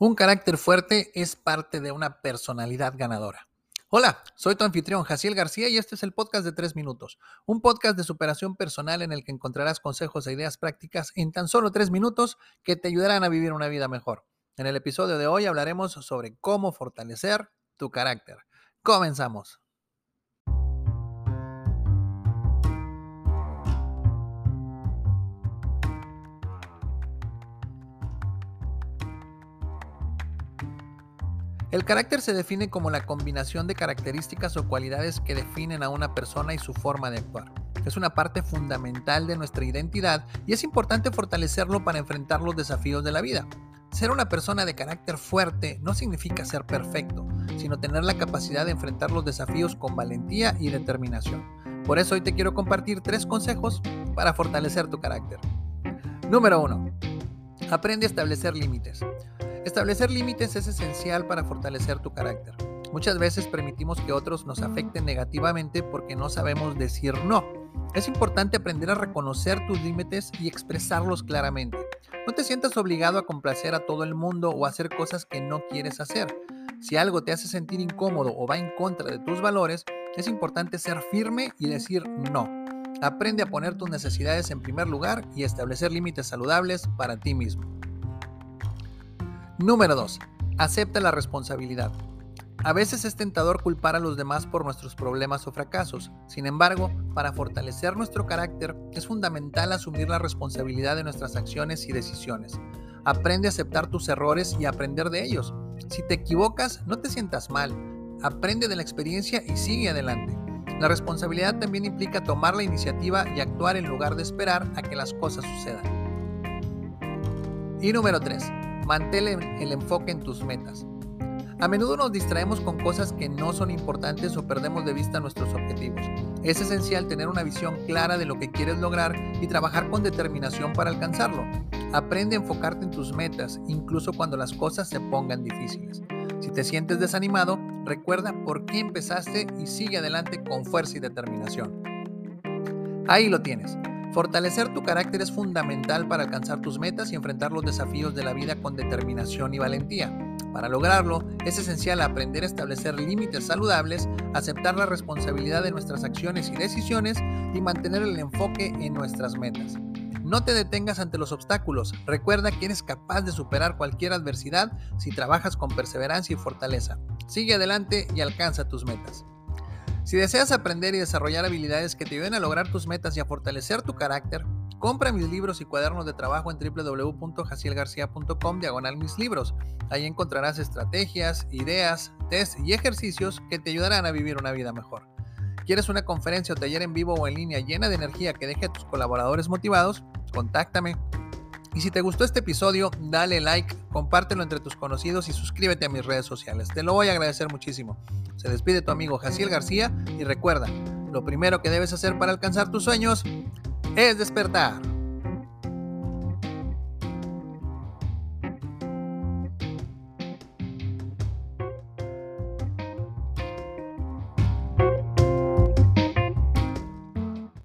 Un carácter fuerte es parte de una personalidad ganadora. Hola, soy tu anfitrión Jaciel García y este es el podcast de 3 minutos, un podcast de superación personal en el que encontrarás consejos e ideas prácticas en tan solo 3 minutos que te ayudarán a vivir una vida mejor. En el episodio de hoy hablaremos sobre cómo fortalecer tu carácter. Comenzamos. El carácter se define como la combinación de características o cualidades que definen a una persona y su forma de actuar. Es una parte fundamental de nuestra identidad y es importante fortalecerlo para enfrentar los desafíos de la vida. Ser una persona de carácter fuerte no significa ser perfecto, sino tener la capacidad de enfrentar los desafíos con valentía y determinación. Por eso hoy te quiero compartir tres consejos para fortalecer tu carácter. Número 1. Aprende a establecer límites. Establecer límites es esencial para fortalecer tu carácter. Muchas veces permitimos que otros nos afecten negativamente porque no sabemos decir no. Es importante aprender a reconocer tus límites y expresarlos claramente. No te sientas obligado a complacer a todo el mundo o hacer cosas que no quieres hacer. Si algo te hace sentir incómodo o va en contra de tus valores, es importante ser firme y decir no. Aprende a poner tus necesidades en primer lugar y establecer límites saludables para ti mismo. Número 2. Acepta la responsabilidad. A veces es tentador culpar a los demás por nuestros problemas o fracasos. Sin embargo, para fortalecer nuestro carácter es fundamental asumir la responsabilidad de nuestras acciones y decisiones. Aprende a aceptar tus errores y aprender de ellos. Si te equivocas, no te sientas mal. Aprende de la experiencia y sigue adelante. La responsabilidad también implica tomar la iniciativa y actuar en lugar de esperar a que las cosas sucedan. Y número 3 Mantén el enfoque en tus metas. A menudo nos distraemos con cosas que no son importantes o perdemos de vista nuestros objetivos. Es esencial tener una visión clara de lo que quieres lograr y trabajar con determinación para alcanzarlo. Aprende a enfocarte en tus metas, incluso cuando las cosas se pongan difíciles. Si te sientes desanimado, recuerda por qué empezaste y sigue adelante con fuerza y determinación. Ahí lo tienes. Fortalecer tu carácter es fundamental para alcanzar tus metas y enfrentar los desafíos de la vida con determinación y valentía. Para lograrlo, es esencial aprender a establecer límites saludables, aceptar la responsabilidad de nuestras acciones y decisiones y mantener el enfoque en nuestras metas. No te detengas ante los obstáculos. Recuerda que eres capaz de superar cualquier adversidad si trabajas con perseverancia y fortaleza. Sigue adelante y alcanza tus metas. Si deseas aprender y desarrollar habilidades que te ayuden a lograr tus metas y a fortalecer tu carácter, compra mis libros y cuadernos de trabajo en www.jacielgarcia.com diagonal mis libros. Ahí encontrarás estrategias, ideas, test y ejercicios que te ayudarán a vivir una vida mejor. ¿Quieres una conferencia o taller en vivo o en línea llena de energía que deje a tus colaboradores motivados? Contáctame y si te gustó este episodio, dale like, compártelo entre tus conocidos y suscríbete a mis redes sociales. Te lo voy a agradecer muchísimo. Se despide tu amigo Jaciel García y recuerda, lo primero que debes hacer para alcanzar tus sueños es despertar.